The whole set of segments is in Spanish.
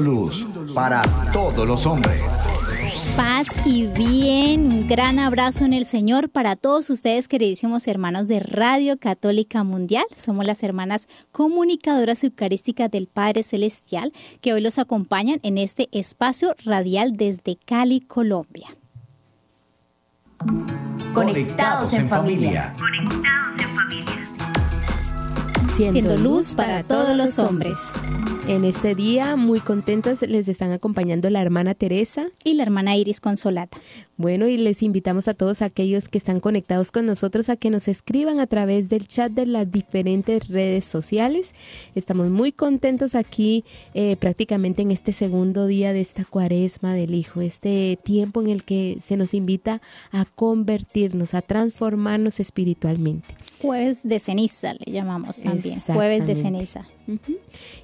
Luz para todos los hombres paz y bien. Un gran abrazo en el Señor para todos ustedes, queridísimos hermanos de Radio Católica Mundial. Somos las hermanas comunicadoras eucarísticas del Padre Celestial que hoy los acompañan en este espacio radial desde Cali, Colombia. Conectados en familia. Conectados en familia. Siendo luz para todos los hombres. En este día, muy contentos, les están acompañando la hermana Teresa y la hermana Iris Consolata. Bueno, y les invitamos a todos aquellos que están conectados con nosotros a que nos escriban a través del chat de las diferentes redes sociales. Estamos muy contentos aquí eh, prácticamente en este segundo día de esta cuaresma del Hijo, este tiempo en el que se nos invita a convertirnos, a transformarnos espiritualmente. Jueves de ceniza le llamamos también, jueves de ceniza.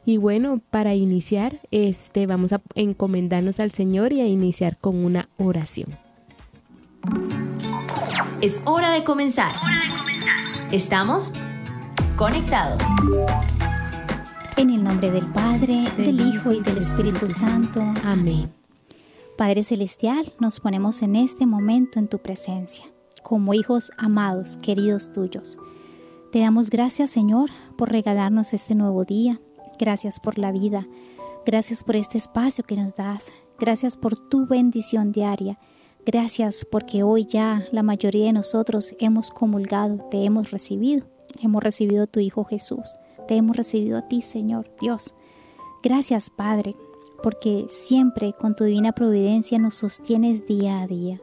Y bueno, para iniciar, este vamos a encomendarnos al Señor y a iniciar con una oración. Es hora de comenzar. Estamos conectados. En el nombre del Padre, del Hijo y del Espíritu Santo. Amén. Padre Celestial, nos ponemos en este momento en tu presencia como hijos amados, queridos tuyos. Te damos gracias, Señor, por regalarnos este nuevo día. Gracias por la vida. Gracias por este espacio que nos das. Gracias por tu bendición diaria. Gracias porque hoy ya la mayoría de nosotros hemos comulgado, te hemos recibido. Hemos recibido a tu Hijo Jesús. Te hemos recibido a ti, Señor Dios. Gracias, Padre, porque siempre con tu divina providencia nos sostienes día a día.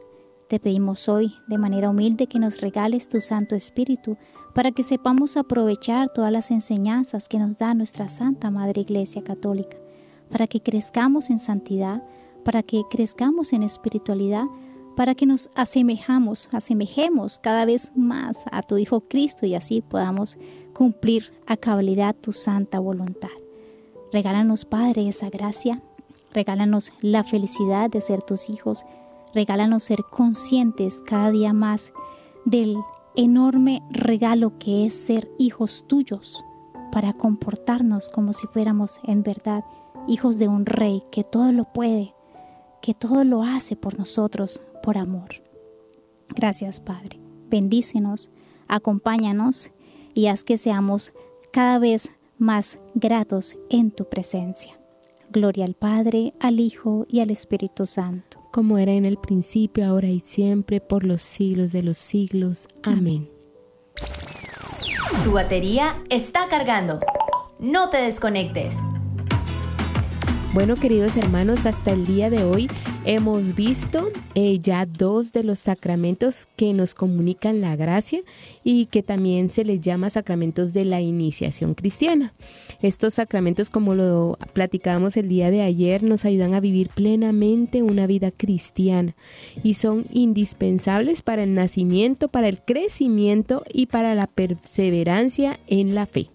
Te pedimos hoy de manera humilde que nos regales tu Santo Espíritu para que sepamos aprovechar todas las enseñanzas que nos da nuestra Santa Madre Iglesia Católica, para que crezcamos en santidad, para que crezcamos en espiritualidad, para que nos asemejamos, asemejemos cada vez más a tu Hijo Cristo y así podamos cumplir a cabalidad tu santa voluntad. Regálanos, Padre, esa gracia, regálanos la felicidad de ser tus hijos, Regálanos ser conscientes cada día más del enorme regalo que es ser hijos tuyos para comportarnos como si fuéramos en verdad hijos de un rey que todo lo puede, que todo lo hace por nosotros por amor. Gracias Padre. Bendícenos, acompáñanos y haz que seamos cada vez más gratos en tu presencia. Gloria al Padre, al Hijo y al Espíritu Santo como era en el principio, ahora y siempre, por los siglos de los siglos. Amén. Tu batería está cargando. No te desconectes. Bueno, queridos hermanos, hasta el día de hoy hemos visto eh, ya dos de los sacramentos que nos comunican la gracia y que también se les llama sacramentos de la iniciación cristiana. Estos sacramentos, como lo platicábamos el día de ayer, nos ayudan a vivir plenamente una vida cristiana y son indispensables para el nacimiento, para el crecimiento y para la perseverancia en la fe.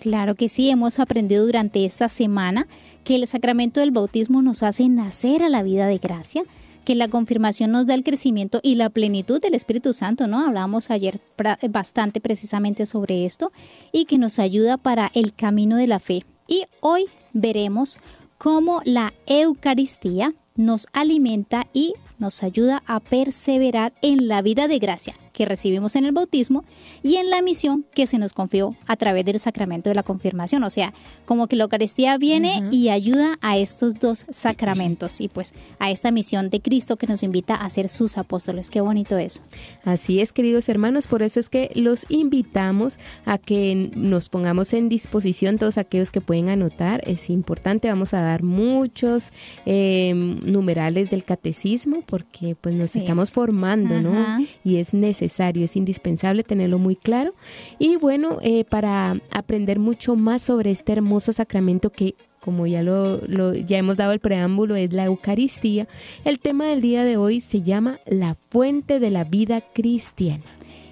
Claro que sí, hemos aprendido durante esta semana que el sacramento del bautismo nos hace nacer a la vida de gracia, que la confirmación nos da el crecimiento y la plenitud del Espíritu Santo, ¿no? Hablábamos ayer bastante precisamente sobre esto y que nos ayuda para el camino de la fe. Y hoy veremos cómo la Eucaristía nos alimenta y nos ayuda a perseverar en la vida de gracia que recibimos en el bautismo y en la misión que se nos confió a través del sacramento de la confirmación. O sea, como que la Eucaristía viene y ayuda a estos dos sacramentos y pues a esta misión de Cristo que nos invita a ser sus apóstoles. Qué bonito eso. Así es, queridos hermanos, por eso es que los invitamos a que nos pongamos en disposición todos aquellos que pueden anotar. Es importante, vamos a dar muchos eh, numerales del catecismo porque pues nos estamos formando, ¿no? Y es necesario, es indispensable tenerlo muy claro. Y bueno, eh, para aprender mucho más sobre este hermoso sacramento que como ya lo, ya hemos dado el preámbulo, es la Eucaristía. El tema del día de hoy se llama la fuente de la vida cristiana.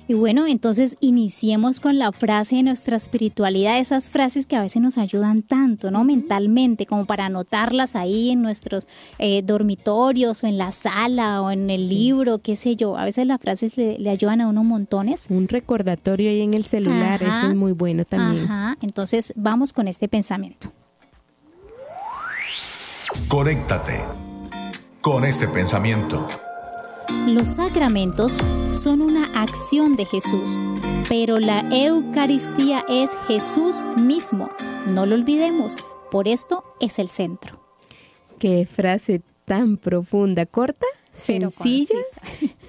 Y bueno, entonces iniciemos con la frase de nuestra espiritualidad, esas frases que a veces nos ayudan tanto, ¿no? Mentalmente, como para anotarlas ahí en nuestros eh, dormitorios o en la sala o en el libro, qué sé yo. A veces las frases le, ayudan a uno montones. Un recordatorio ahí en el celular, eso es muy bueno también. Ajá, entonces vamos con este pensamiento. Conéctate con este pensamiento. Los sacramentos son una acción de Jesús, pero la Eucaristía es Jesús mismo. No lo olvidemos, por esto es el centro. Qué frase tan profunda, corta, sencilla,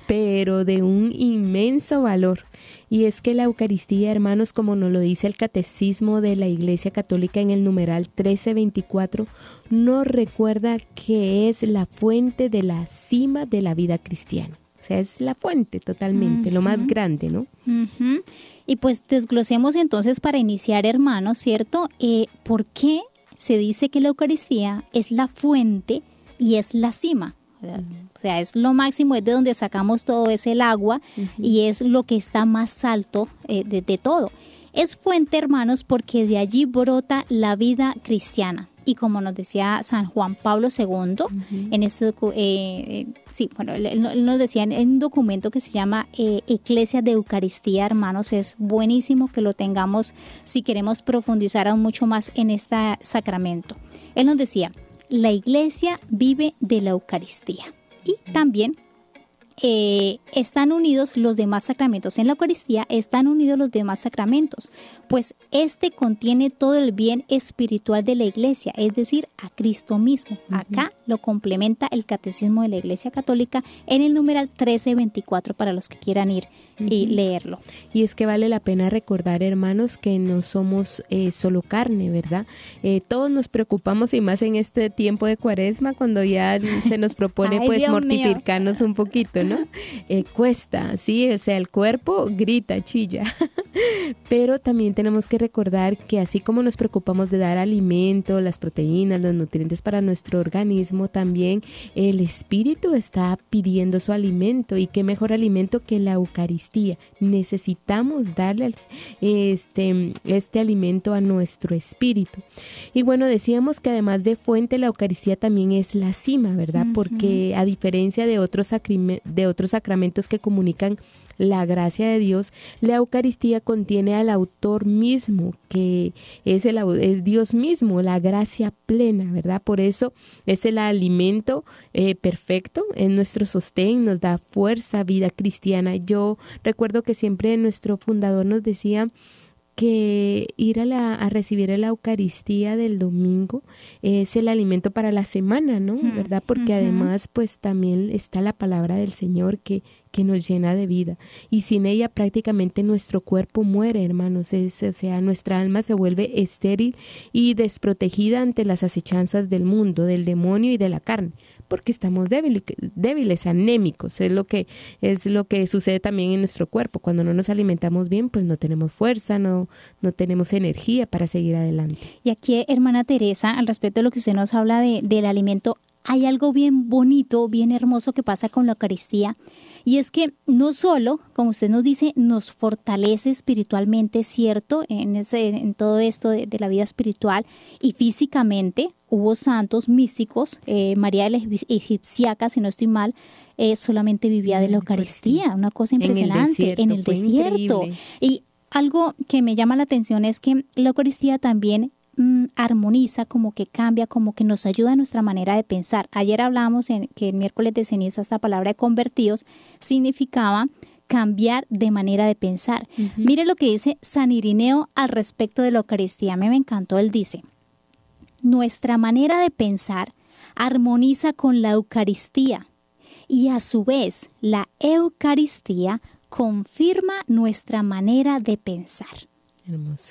pero de un inmenso valor. Y es que la Eucaristía, hermanos, como nos lo dice el Catecismo de la Iglesia Católica en el numeral 1324, nos recuerda que es la fuente de la cima de la vida cristiana. O sea, es la fuente totalmente, lo más grande, ¿no? Y pues desglosemos entonces para iniciar, hermanos, ¿cierto? Eh, ¿Por qué se dice que la Eucaristía es la fuente y es la cima? O sea, es lo máximo, es de donde sacamos todo, es el agua y es lo que está más alto eh, de, todo. Es fuente, hermanos, porque de allí brota la vida cristiana. Y como nos decía San Juan Pablo II, en este eh, eh, sí, bueno, él, nos decía en, un documento que se llama eh, Eclesia de Eucaristía, hermanos, es buenísimo que lo tengamos si queremos profundizar aún mucho más en este sacramento. Él nos decía, la iglesia vive de la Eucaristía y también eh, están unidos los demás sacramentos. En la Eucaristía están unidos los demás sacramentos, pues este contiene todo el bien espiritual de la Iglesia, es decir, a Cristo mismo. Acá lo complementa el Catecismo de la Iglesia Católica en el numeral 1324 para los que quieran ir y leerlo. Y es que vale la pena recordar, hermanos, que no somos eh, solo carne, ¿verdad? Eh, todos nos preocupamos y más en este tiempo de cuaresma, cuando ya se nos propone pues mortificarnos un poquito, ¿no? Eh, cuesta, sí, o sea, el cuerpo grita, chilla. Pero también tenemos que recordar que así como nos preocupamos de dar alimento, las proteínas, los nutrientes para nuestro organismo, también el espíritu está pidiendo su alimento y qué mejor alimento que la Eucaristía. Necesitamos darle este, este alimento a nuestro espíritu. Y bueno, decíamos que además de fuente, la Eucaristía también es la cima, ¿verdad? Porque a diferencia de otros, de otros sacramentos que comunican la gracia de Dios, la Eucaristía contiene al autor mismo, que es, el, es Dios mismo, la gracia plena, ¿verdad? Por eso es el alimento eh, perfecto, es nuestro sostén, nos da fuerza, vida cristiana. Yo recuerdo que siempre nuestro fundador nos decía, que ir a, la, a recibir la Eucaristía del domingo es el alimento para la semana, ¿no? ¿Verdad? Porque además pues también está la palabra del Señor que, que nos llena de vida. Y sin ella prácticamente nuestro cuerpo muere, hermanos. O sea, nuestra alma se vuelve estéril y desprotegida ante las acechanzas del mundo, del demonio y de la carne porque estamos débiles, débiles, anémicos, es lo que es lo que sucede también en nuestro cuerpo. Cuando no nos alimentamos bien, pues no tenemos fuerza, no no tenemos energía para seguir adelante. Y aquí, hermana Teresa, al respecto de lo que usted nos habla de, del alimento, hay algo bien bonito, bien hermoso que pasa con la Eucaristía y es que no solo, como usted nos dice, nos fortalece espiritualmente, ¿cierto? En, ese, en todo esto de, la vida espiritual y físicamente. Hubo santos místicos, eh, María de la Egipciaca, si no estoy mal, eh, solamente vivía de la Eucaristía, una cosa impresionante, en el desierto. Y algo que me llama la atención es que la Eucaristía también Mm, armoniza, como que cambia, como que nos ayuda a nuestra manera de pensar. Ayer hablábamos en que el miércoles de ceniza esta palabra de convertidos significaba cambiar de manera de pensar. Mire lo que dice San Irineo al respecto de la Eucaristía. me encantó. Él dice, nuestra manera de pensar armoniza con la Eucaristía y a su vez la Eucaristía confirma nuestra manera de pensar.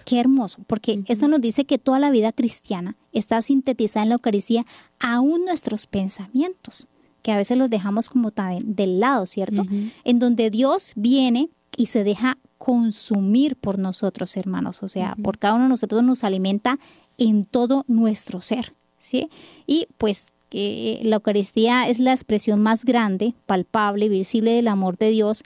Qué hermoso, porque eso nos dice que toda la vida cristiana está sintetizada en la Eucaristía, aún nuestros pensamientos, que a veces los dejamos como del lado, ¿cierto? En donde Dios viene y se deja consumir por nosotros, hermanos, o sea, por cada uno de nosotros nos alimenta en todo nuestro ser, ¿sí? Y pues que la Eucaristía es la expresión más grande, palpable, visible del amor de Dios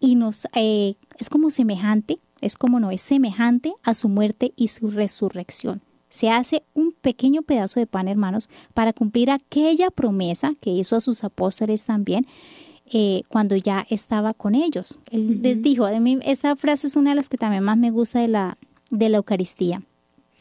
y nos eh, es como semejante, es como no, es semejante a su muerte y su resurrección. Se hace un pequeño pedazo de pan, hermanos, para cumplir aquella promesa que hizo a sus apóstoles también eh, cuando ya estaba con ellos. Él les dijo, de mí, esta frase es una de las que también más me gusta de la, de la Eucaristía.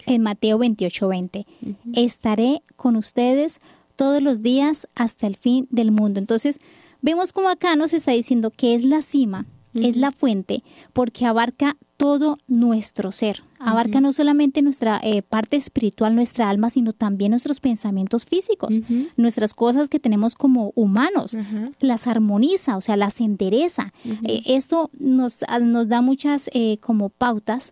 En Mateo 28, 20. Estaré con ustedes todos los días hasta el fin del mundo. Entonces, vemos como acá nos está diciendo que es la cima, es la fuente, porque abarca todo nuestro ser. Abarca no solamente nuestra eh, parte espiritual, nuestra alma, sino también nuestros pensamientos físicos, nuestras cosas que tenemos como humanos. Las armoniza, o sea, las endereza. Eh, esto nos, nos, da muchas eh, como pautas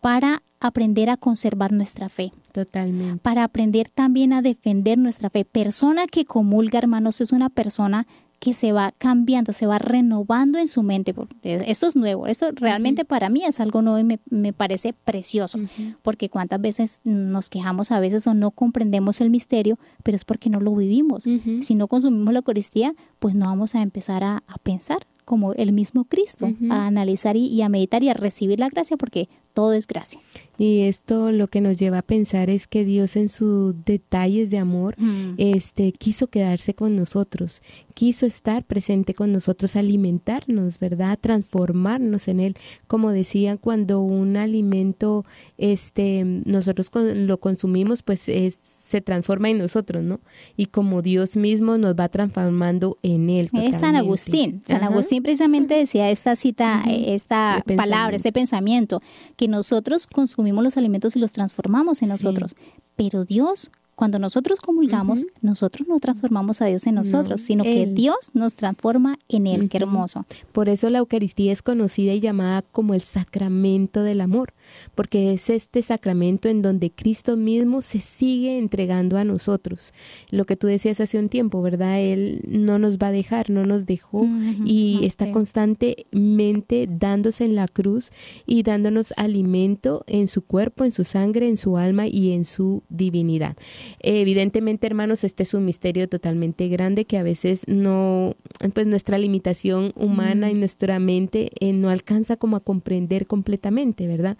para aprender a conservar nuestra fe. Totalmente. Para aprender también a defender nuestra fe. Persona que comulga, hermanos, es una persona que se va cambiando, se va renovando en su mente. Esto es nuevo, esto realmente para mí es algo nuevo y me, parece precioso, porque cuántas veces nos quejamos a veces o no comprendemos el misterio, pero es porque no lo vivimos. Si no consumimos la Eucaristía, pues no vamos a empezar a, pensar como el mismo Cristo, a analizar y, a meditar y a recibir la gracia, porque todo es gracia. Y esto lo que nos lleva a pensar es que Dios en sus detalles de amor mm. este quiso quedarse con nosotros, quiso estar presente con nosotros, alimentarnos, ¿verdad? Transformarnos en él. Como decían, cuando un alimento este nosotros lo consumimos, pues se transforma en nosotros, ¿no? Y como Dios mismo nos va transformando en él. Es San Agustín. San Agustín precisamente decía esta cita, esta palabra, este pensamiento, que nosotros consumimos los alimentos y los transformamos en nosotros. Pero Dios, cuando nosotros comulgamos, nosotros no transformamos a Dios en nosotros, sino que Dios nos transforma en Él. Qué hermoso. Por eso la Eucaristía es conocida y llamada como el sacramento del amor, porque es este sacramento en donde Cristo mismo se sigue entregando a nosotros. Lo que tú decías hace un tiempo, ¿verdad? Él no nos va a dejar, no nos dejó y está constantemente dándose en la cruz y dándonos alimento en su cuerpo, en su sangre, en su alma y en su divinidad. Evidentemente, hermanos, este es un misterio totalmente grande que a veces no, pues nuestra limitación humana y nuestra mente eh, no alcanza como a comprender completamente, ¿verdad?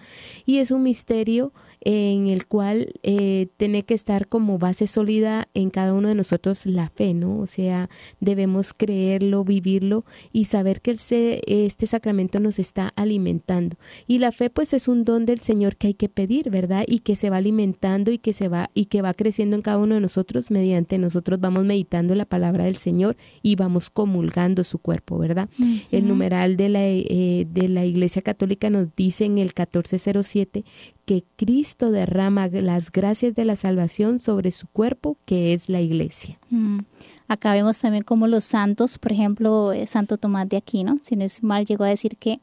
y es un misterio en el cual eh, tiene que estar como base sólida en cada uno de nosotros la fe, ¿no? O sea, debemos creerlo, vivirlo y saber que este sacramento nos está alimentando. Y la fe pues es un don del Señor que hay que pedir, ¿verdad? Y que se va alimentando y que se va y que va creciendo en cada uno de nosotros mediante nosotros vamos meditando la palabra del Señor y vamos comulgando su cuerpo, ¿verdad? El numeral de la, eh, de la Iglesia Católica nos dice en el 1407 que Cristo derrama las gracias de la salvación sobre su cuerpo, que es la iglesia. Mm. Acá vemos también como los santos, por ejemplo, eh, Santo Tomás de Aquino, si no es mal, llegó a decir que,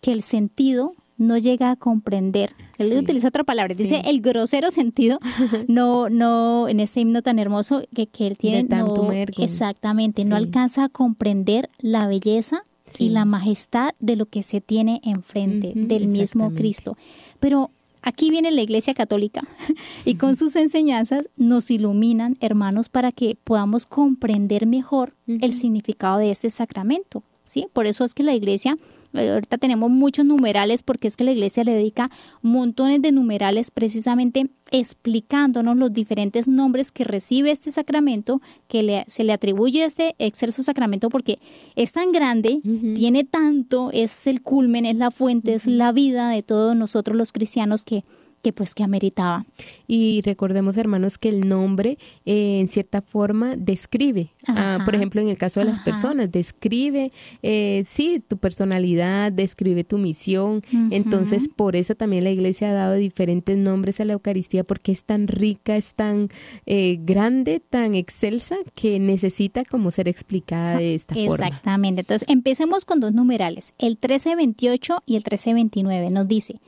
que el sentido no llega a comprender. Él utiliza otra palabra, dice el grosero sentido, no, no, en este himno tan hermoso que, que él tiene, tanto exactamente, no alcanza a comprender la belleza y la majestad de lo que se tiene enfrente del mismo Cristo. Pero Aquí viene la Iglesia Católica y con sus enseñanzas nos iluminan, hermanos, para que podamos comprender mejor el significado de este sacramento. ¿sí? Por eso es que la Iglesia ahorita tenemos muchos numerales porque es que la iglesia le dedica montones de numerales precisamente explicándonos los diferentes nombres que recibe este sacramento, que se le atribuye a este excelso sacramento porque es tan grande, tiene tanto, es el culmen, es la fuente, es la vida de todos nosotros los cristianos que que pues que ameritaba. Y recordemos, hermanos, que el nombre eh, en cierta forma describe, ah, por ejemplo, en el caso de las personas, describe, eh, sí, tu personalidad, describe tu misión. Entonces, por eso también la iglesia ha dado diferentes nombres a la Eucaristía, porque es tan rica, es tan eh, grande, tan excelsa, que necesita como ser explicada de esta forma. Exactamente. Entonces, empecemos con dos numerales, el 1328 y el 1329. Nos dice,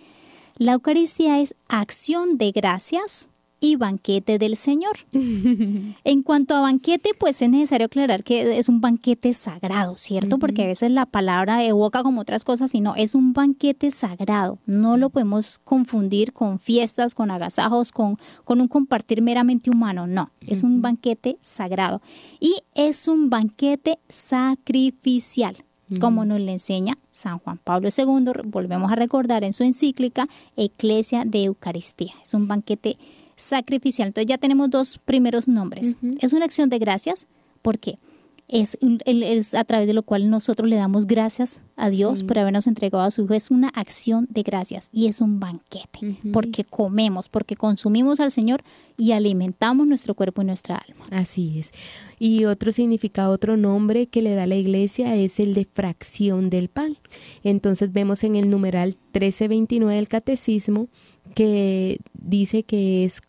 la Eucaristía es acción de gracias y banquete del Señor. en cuanto a banquete, pues es necesario aclarar que es un banquete sagrado, ¿cierto? Porque a veces la palabra evoca como otras cosas, sino es un banquete sagrado. No lo podemos confundir con fiestas, con agasajos, con, con un compartir meramente humano. No, es un banquete sagrado. Y es un banquete sacrificial. Como nos le enseña San Juan Pablo II, volvemos a recordar en su encíclica Eclesia de Eucaristía. Es un banquete sacrificial. Entonces ya tenemos dos primeros nombres. Es una acción de gracias. ¿Por qué? Es, es, a través de lo cual nosotros le damos gracias a Dios por habernos entregado a su Hijo. Es una acción de gracias y es un banquete, porque comemos, porque consumimos al Señor y alimentamos nuestro cuerpo y nuestra alma. Así es. Y otro significado, otro nombre que le da la iglesia es el de fracción del pan. Entonces vemos en el numeral 1329 del catecismo que dice que es...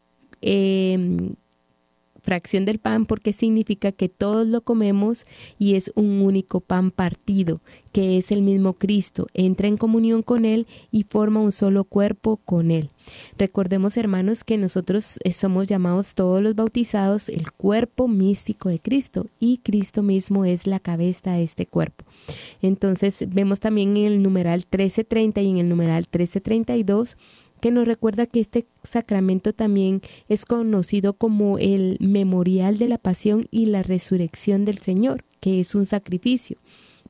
Eh, fracción del pan porque significa que todos lo comemos y es un único pan partido, que es el mismo Cristo, entra en comunión con Él y forma un solo cuerpo con Él. Recordemos, hermanos, que nosotros eh, somos llamados todos los bautizados el cuerpo místico de Cristo y Cristo mismo es la cabeza de este cuerpo. Entonces vemos también en el numeral 1330 y en el numeral 1332 que nos recuerda que este sacramento también es conocido como el memorial de la pasión y la resurrección del Señor, que es un sacrificio.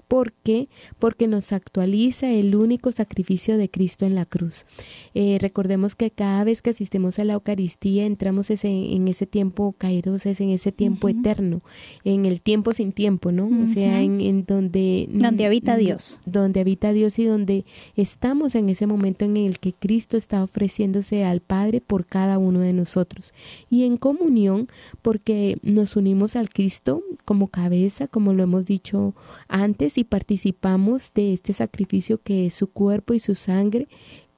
¿Por qué? Porque nos actualiza el único sacrificio de Cristo en la cruz. Eh, recordemos que cada vez que asistimos a la Eucaristía entramos en ese tiempo kairos, es en ese tiempo eterno, en el tiempo sin tiempo, ¿no? O sea, en, donde... Donde habita Dios. Donde habita Dios y donde estamos en ese momento en el que Cristo está ofreciéndose al Padre por cada uno de nosotros. Y en comunión porque nos unimos al Cristo como cabeza, como lo hemos dicho antes, y participamos de este sacrificio que es su cuerpo y su sangre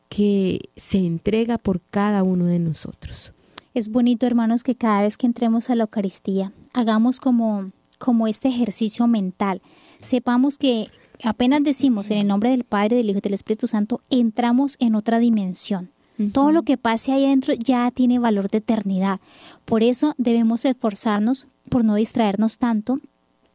que se entrega por cada uno de nosotros. Es bonito, hermanos, que cada vez que entremos a la Eucaristía hagamos como, como este ejercicio mental. Sepamos que apenas decimos en el nombre del Padre, del Hijo y del Espíritu Santo, entramos en otra dimensión. Todo lo que pase ahí adentro ya tiene valor de eternidad. Por eso debemos esforzarnos por no distraernos tanto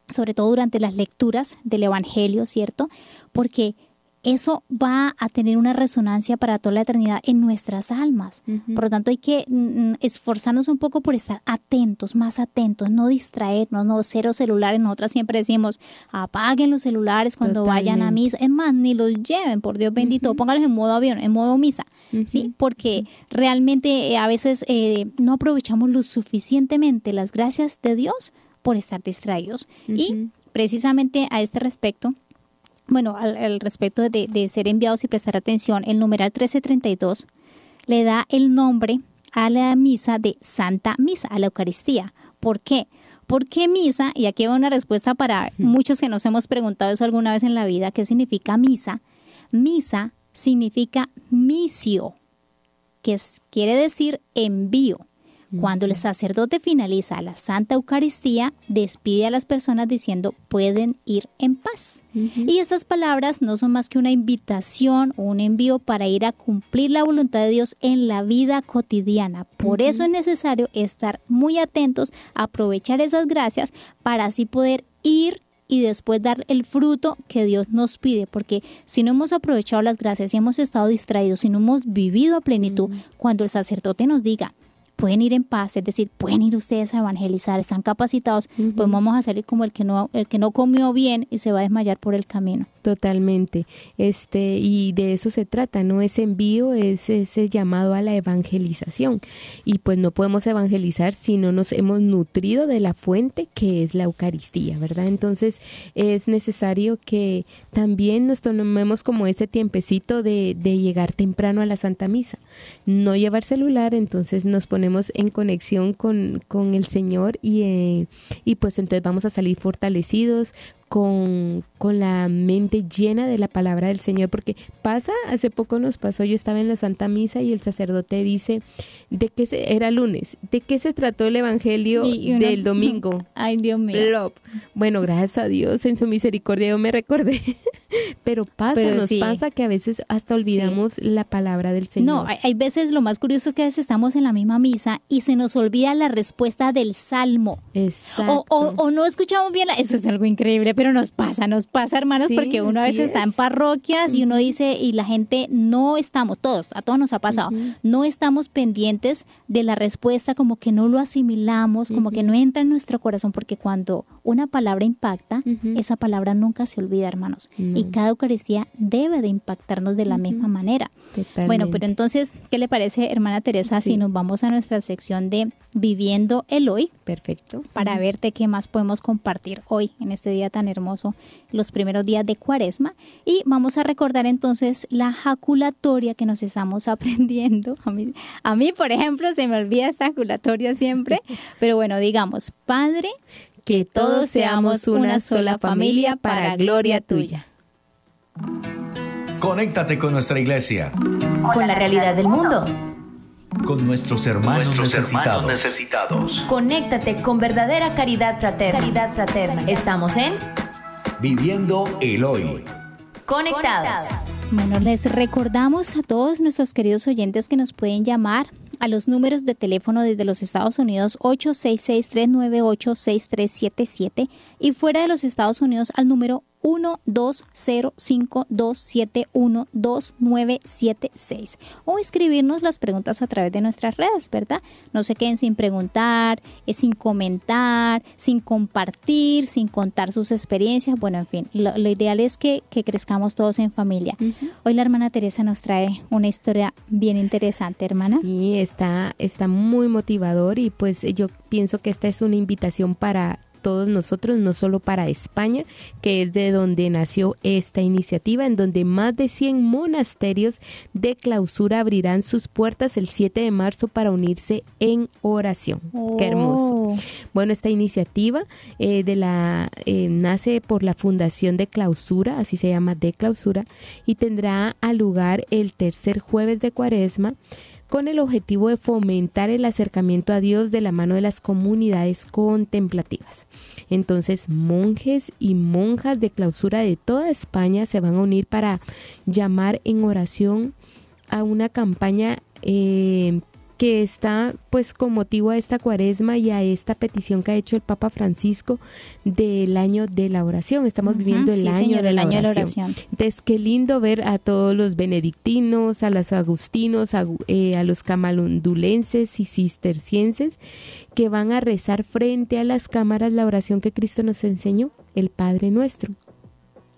sobre todo durante las lecturas del Evangelio, ¿cierto? Porque eso va a tener una resonancia para toda la eternidad en nuestras almas. Por lo tanto, hay que mm, mm, esforzarnos un poco por estar atentos, más atentos, no distraernos, no cero celulares. Nosotras siempre decimos, apaguen los celulares cuando vayan a misa. Es más, ni los lleven, por Dios bendito, pónganlos en modo avión, en modo misa, ¿sí? Porque realmente eh, a veces eh, no aprovechamos lo suficientemente las gracias de Dios por estar distraídos. Y precisamente a este respecto, bueno, al, respecto de, de, ser enviados y prestar atención, el numeral 1332 le da el nombre a la misa de Santa Misa, a la Eucaristía. ¿Por qué? ¿Por qué misa? Y aquí va una respuesta para muchos que nos hemos preguntado eso alguna vez en la vida, ¿qué significa misa? Misa significa misio, que quiere decir envío. Cuando el sacerdote finaliza la Santa Eucaristía, despide a las personas diciendo pueden ir en paz. Y estas palabras no son más que una invitación o un envío para ir a cumplir la voluntad de Dios en la vida cotidiana. Por eso es necesario estar muy atentos, aprovechar esas gracias para así poder ir y después dar el fruto que Dios nos pide, porque si no hemos aprovechado las gracias, si hemos estado distraídos, si no hemos vivido a plenitud, cuando el sacerdote nos diga, pueden ir en paz, es decir, pueden ir ustedes a evangelizar, están capacitados, pues vamos a salir como el que no el que no comió bien y se va a desmayar por el camino. Totalmente. Este, y de eso se trata, ¿no? Ese envío es ese llamado a la evangelización. Y pues no podemos evangelizar si no nos hemos nutrido de la fuente que es la Eucaristía, ¿verdad? Entonces es necesario que también nos tomemos como ese tiempecito de, de llegar temprano a la Santa Misa. No llevar celular, entonces nos ponemos en conexión con, con el Señor y, eh, y pues entonces vamos a salir fortalecidos, con, con, la mente llena de la palabra del Señor, porque pasa, hace poco nos pasó, yo estaba en la Santa Misa y el sacerdote dice, ¿de qué se, era lunes? ¿De qué se trató el Evangelio del domingo? Ay, Dios mío. Bueno, gracias a Dios, en su misericordia yo me recordé Pero pasa, Pero nos sí. pasa que a veces hasta olvidamos la palabra del Señor. No, hay, hay veces lo más curioso es que a veces estamos en la misma misa y se nos olvida la respuesta del salmo. Exacto. O, o- o no escuchamos bien, la- eso es algo increíble, pero nos pasa, nos pasa hermanos, Sí, porque uno a veces está en parroquias y uno dice, y la gente no estamos, todos, a todos nos ha pasado, no estamos pendientes de la respuesta, como que no lo asimilamos, como que no entra en nuestro corazón, porque cuando una palabra impacta, esa palabra nunca se olvida, hermanos, y cada Eucaristía debe de impactarnos de la misma manera. Bueno, pero entonces, ¿qué le parece, hermana Teresa, si nos vamos a nuestra sección de Viviendo el Hoy? Perfecto. para verte qué más podemos compartir hoy en este día tan hermoso, los primeros días de Cuaresma. Y vamos a recordar entonces la jaculatoria que nos estamos aprendiendo. A mí, a mí, por ejemplo, se me olvida esta jaculatoria siempre, pero bueno, digamos, Padre, Que todos seamos una sola familia para gloria tuya. Conéctate con nuestra iglesia, Con la realidad del mundo. Con nuestros hermanos Nuestros necesitados. hermanos necesitados. Conéctate con verdadera caridad fraterna. Caridad fraterna. Estamos en Viviendo el hoy. Conectados. Bueno, les recordamos a todos nuestros queridos oyentes que nos pueden llamar a los números de teléfono desde los Estados Unidos 866-398-6377 y fuera de los Estados Unidos al número 12052712976 o escribirnos las preguntas a través de nuestras redes, ¿verdad? No se queden sin preguntar, eh, sin comentar, sin compartir, sin contar sus experiencias. Bueno, en fin, lo, lo ideal es que, que crezcamos todos en familia. Hoy la hermana Teresa nos trae una historia bien interesante, hermana. Sí, está, está muy motivador y pues yo pienso que esta es una invitación para todos nosotros, no solo para España, que es de donde nació esta iniciativa, en donde más de 100 monasterios de clausura abrirán sus puertas el 7 de marzo para unirse en oración. Qué hermoso. Oh. Bueno, esta iniciativa eh, de la eh, nace por la Fundación de Clausura, así se llama, de Clausura, y tendrá a lugar el tercer jueves de Cuaresma con el objetivo de fomentar el acercamiento a Dios de la mano de las comunidades contemplativas. Entonces, monjes y monjas de clausura de toda España se van a unir para llamar en oración a una campaña eh, que está pues con motivo a esta cuaresma y a esta petición que ha hecho el Papa Francisco del año de la oración. Estamos viviendo el sí, año, señor, de, el año de la oración. oración. Entonces, qué lindo ver a todos los benedictinos, a los agustinos, a, eh, a los camalondulenses y cistercienses que van a rezar frente a las cámaras la oración que Cristo nos enseñó, el Padre Nuestro.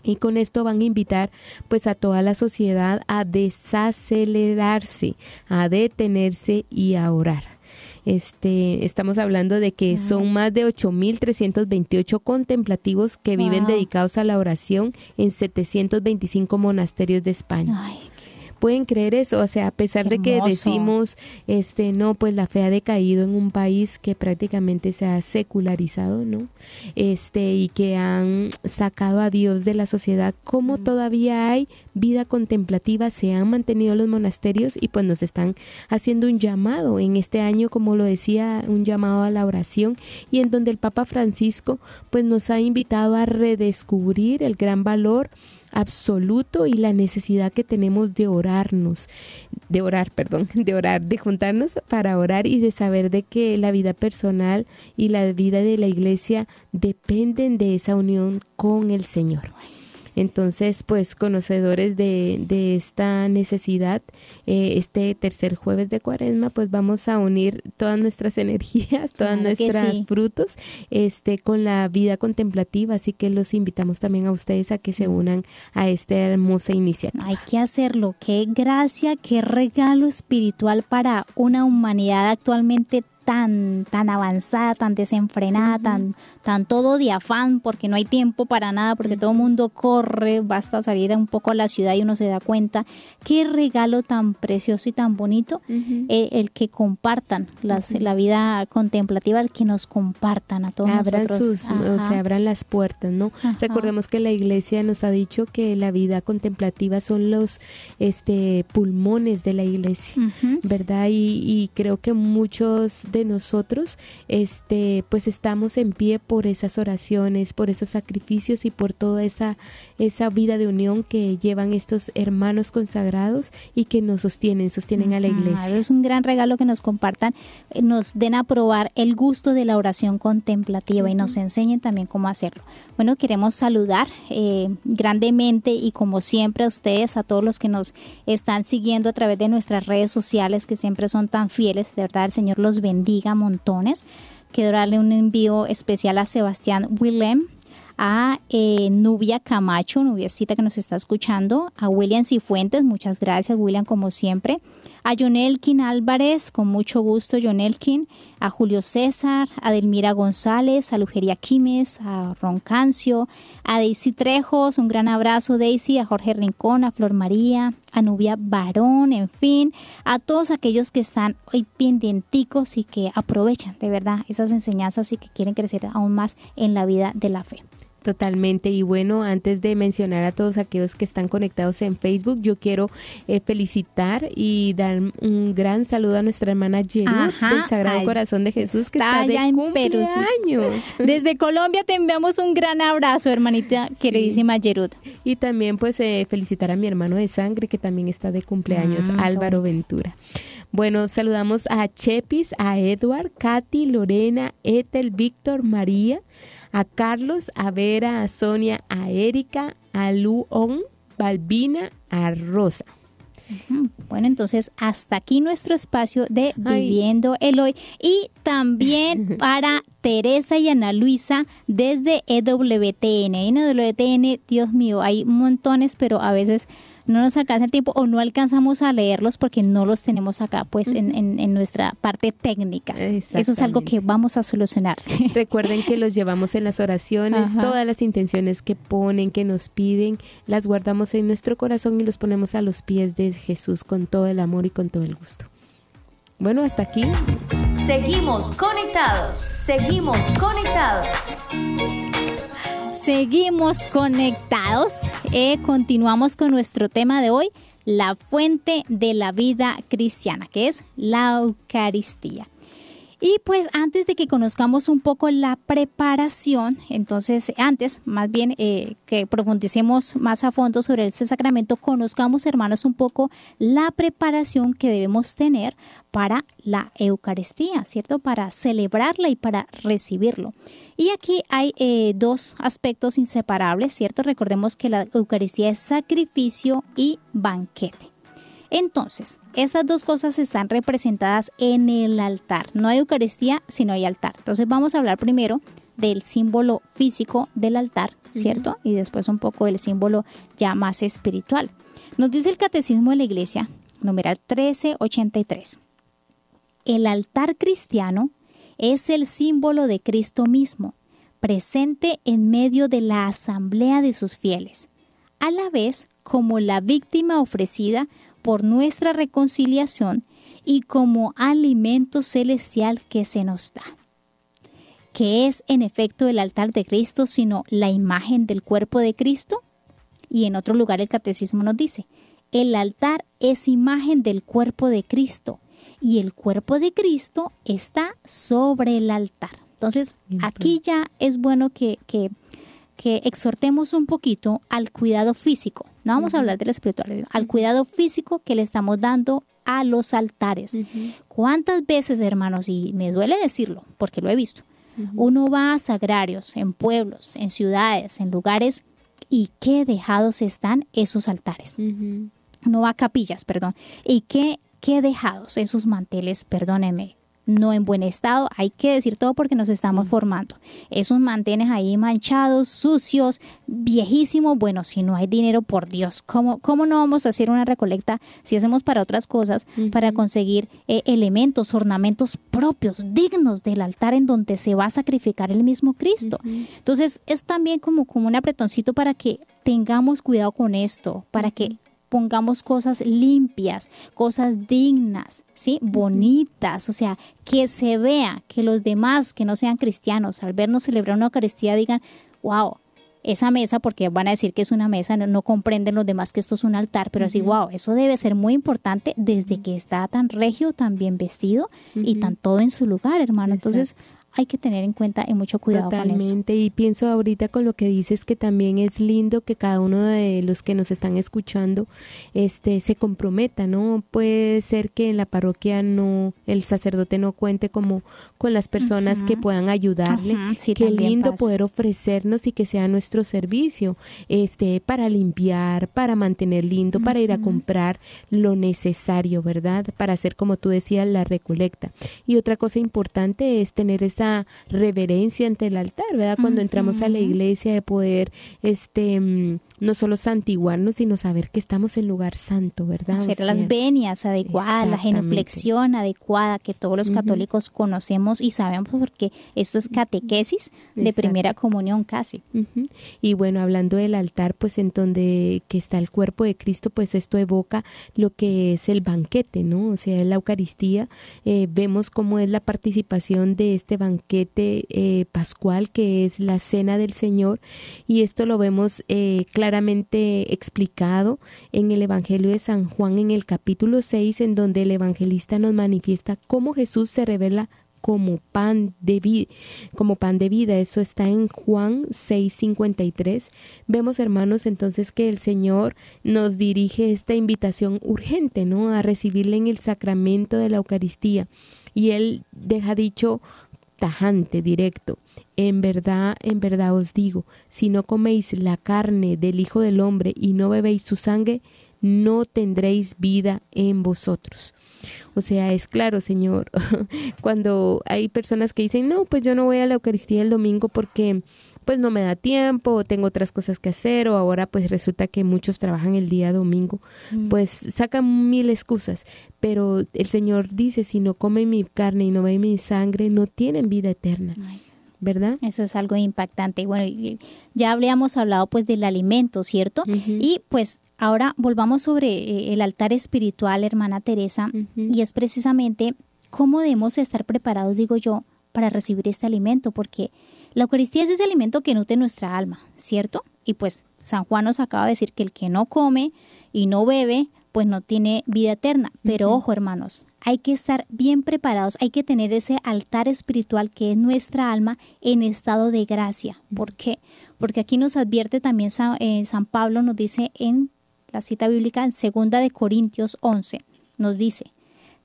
Y con esto van a invitar pues a toda la sociedad a desacelerarse, a detenerse y a orar. Este, estamos hablando de que son más de 8.328 contemplativos que viven dedicados a la oración en 725 monasterios de España. Ay, ¿Pueden creer eso? O sea, a pesar Qué de que hermoso. decimos, este, no, pues la fe ha decaído en un país que prácticamente se ha secularizado, ¿no? Este, y que han sacado a Dios de la sociedad, como todavía hay vida contemplativa, se han mantenido los monasterios y pues nos están haciendo un llamado en este año, como lo decía, un llamado a la oración y en donde el Papa Francisco pues nos ha invitado a redescubrir el gran valor absoluto y la necesidad que tenemos de orarnos, de orar, perdón, de orar, de juntarnos para orar y de saber de que la vida personal y la vida de la iglesia dependen de esa unión con el Señor. Entonces, pues conocedores de, de esta necesidad, eh, este tercer jueves de cuaresma, pues vamos a unir todas nuestras energías, todas Claro nuestras sí. frutos, este, con la vida contemplativa. Así que los invitamos también a ustedes a que se unan a esta hermosa iniciativa. Hay que hacerlo. Qué gracia, qué regalo espiritual para una humanidad actualmente tan, tan avanzada, tan desenfrenada, tan, tan todo de afán, porque no hay tiempo para nada, porque todo el mundo corre, basta salir un poco a la ciudad y uno se da cuenta. Qué regalo tan precioso y tan bonito eh, el que compartan las, la vida contemplativa, el que nos compartan a todos abran nosotros. sus, o sea, abran las puertas, ¿no? Ajá. Recordemos que la iglesia nos ha dicho que la vida contemplativa son los este pulmones de la iglesia. ¿verdad? Y, y creo que muchos de de nosotros, este, pues estamos en pie por esas oraciones, por esos sacrificios y por toda esa, esa vida de unión que llevan estos hermanos consagrados y que nos sostienen, sostienen a la iglesia. Es un gran regalo que nos compartan, eh, nos den a probar el gusto de la oración contemplativa y nos enseñen también cómo hacerlo. Bueno, queremos saludar eh, grandemente y como siempre a ustedes, a todos los que nos están siguiendo a través de nuestras redes sociales que siempre son tan fieles. De verdad, el Señor los bendiga montones. Quiero darle un envío especial a Sebastián Willem, a eh, Nubia Camacho, Nubiacita que nos está escuchando, a William Cifuentes, muchas gracias William como siempre, a Jonelkin Álvarez, con mucho gusto Jonelkin, a Julio César, a Delmira González, a Lujeria Quimes, a Ron Cancio, a Daisy Trejos, un gran abrazo Daisy, a Jorge Rincón, a Flor María, a Nubia Barón, en fin, a todos aquellos que están hoy pendienticos y que aprovechan de verdad esas enseñanzas y que quieren crecer aún más en la vida de la fe. Totalmente. Y bueno, antes de mencionar a todos aquellos que están conectados en Facebook, yo quiero eh, felicitar y dar un gran saludo a nuestra hermana Jerut del Sagrado Corazón de Jesús que está, de en cumpleaños. Desde Colombia te enviamos un gran abrazo, hermanita queridísima Jerut. Y también pues eh, felicitar a mi hermano de sangre que también está de cumpleaños, ah, Álvaro Ventura. Bueno, saludamos a Chepis, a Edward, Katy, Lorena, Ethel, Víctor, María a Carlos, a Vera, a Sonia, a Erika, a Luón, Balbina, a Rosa. Bueno, entonces hasta aquí nuestro espacio de Viviendo el Hoy. Y también para Teresa y Ana Luisa desde EWTN. En EWTN, Dios mío, hay montones, pero a veces no nos alcanza el tiempo o no alcanzamos a leerlos porque no los tenemos acá pues en, en, nuestra parte técnica. Eso es algo que vamos a solucionar. Recuerden que los llevamos en las oraciones, todas las intenciones que ponen, que nos piden, las guardamos en nuestro corazón y los ponemos a los pies de Jesús con todo el amor y con todo el gusto. Bueno, hasta aquí. Seguimos conectados, seguimos conectados. Seguimos conectados. Eh, continuamos con nuestro tema de hoy, la fuente de la vida cristiana, que es la Eucaristía. Y pues antes de que conozcamos un poco la preparación, entonces antes más bien eh, que profundicemos más a fondo sobre este sacramento, conozcamos hermanos un poco la preparación que debemos tener para la Eucaristía, ¿cierto? Para celebrarla y para recibirlo. Y aquí hay eh, dos aspectos inseparables, ¿cierto? Recordemos que la Eucaristía es sacrificio y banquete. Entonces, estas dos cosas están representadas en el altar. No hay Eucaristía si no hay altar. Entonces vamos a hablar primero del símbolo físico del altar, ¿cierto? Y después un poco del símbolo ya más espiritual. Nos dice el Catecismo de la Iglesia, numeral 1383. El altar cristiano es el símbolo de Cristo mismo, presente en medio de la asamblea de sus fieles, a la vez como la víctima ofrecida por nuestra reconciliación y como alimento celestial que se nos da. ¿Qué es en efecto el altar de Cristo sino la imagen del cuerpo de Cristo? Y en otro lugar el catecismo nos dice, el altar es imagen del cuerpo de Cristo y el cuerpo de Cristo está sobre el altar. Entonces, aquí ya es bueno que, que, que exhortemos un poquito al cuidado físico. No vamos a hablar del espiritual, al cuidado físico que le estamos dando a los altares. ¿Cuántas veces, hermanos, y me duele decirlo, porque lo he visto, uno va a sagrarios, en pueblos, en ciudades, en lugares, y qué dejados están esos altares? No va a capillas, perdón. ¿Y qué, qué dejados esos manteles, perdónenme, no en buen estado. Hay que decir todo porque nos estamos formando. Esos mantenes ahí manchados, sucios, viejísimos. Bueno, si no hay dinero, por Dios, ¿cómo, cómo no vamos a hacer una recolecta si hacemos para otras cosas, para conseguir eh, elementos, ornamentos propios, dignos del altar en donde se va a sacrificar el mismo Cristo? Entonces, es también como, como un apretoncito para que tengamos cuidado con esto, para que pongamos cosas limpias, cosas dignas, ¿sí? Bonitas, o sea, que se vea, que los demás que no sean cristianos, al vernos celebrar una Eucaristía, digan, wow, esa mesa, porque van a decir que es una mesa, no, comprenden los demás que esto es un altar, pero así, wow, eso debe ser muy importante desde que está tan regio, tan bien vestido y tan todo en su lugar, hermano. Entonces, hay que tener en cuenta y mucho cuidado Totalmente. Y pienso ahorita con lo que dices que también es lindo que cada uno de los que nos están escuchando este se comprometa, ¿no? Puede ser que en la parroquia no el sacerdote no cuente como con las personas que puedan ayudarle. Qué lindo poder ofrecernos y que sea nuestro servicio, este para limpiar, para mantener lindo, para ir a comprar lo necesario, ¿verdad? Para hacer como tú decías la recolecta. Y otra cosa importante es tener reverencia ante el altar, ¿verdad? Cuando entramos a la iglesia de poder, este, mm, no solo santiguarnos, sino saber que estamos en lugar santo, ¿verdad? Hacer las venias adecuadas, la genuflexión adecuada que todos los católicos conocemos y sabemos porque esto es catequesis de primera comunión casi. Y bueno, hablando del altar, pues en donde que está el cuerpo de Cristo, pues esto evoca lo que es el banquete, ¿no? O sea, la Eucaristía, eh, vemos cómo es la participación de este banquete eh, pascual, que es la cena del Señor, y esto lo vemos eh, claramente claramente explicado en el Evangelio de San Juan en el capítulo 6, en donde el evangelista nos manifiesta cómo Jesús se revela como pan de vida, como pan de vida. Eso está en Juan 6:53. Vemos, hermanos, entonces que el Señor nos dirige esta invitación urgente, ¿no? A recibirle en el sacramento de la Eucaristía. Y él deja dicho tajante, directo. En verdad, en verdad os digo, si no coméis la carne del Hijo del Hombre y no bebéis su sangre, no tendréis vida en vosotros. O sea, es claro, Señor, cuando hay personas que dicen, no, pues yo no voy a la Eucaristía el domingo porque pues no me da tiempo, o tengo otras cosas que hacer, o ahora pues resulta que muchos trabajan el día domingo, mm. pues sacan mil excusas, pero el Señor dice, si no comen mi carne y no ven mi sangre, no tienen vida eterna. ¿Verdad? Eso es algo impactante. Bueno, ya habíamos hablado pues del alimento, ¿cierto? Y pues ahora volvamos sobre eh, el altar espiritual, hermana Teresa, y es precisamente cómo debemos estar preparados, digo yo, para recibir este alimento, porque la Eucaristía es ese alimento que nutre nuestra alma, ¿cierto? Y pues San Juan nos acaba de decir que el que no come y no bebe, pues no tiene vida eterna. Pero ojo, hermanos, hay que estar bien preparados, hay que tener ese altar espiritual que es nuestra alma en estado de gracia. ¿Por qué? Porque aquí nos advierte también San, eh, San Pablo, nos dice en la cita bíblica en segunda de Corintios 11, nos dice,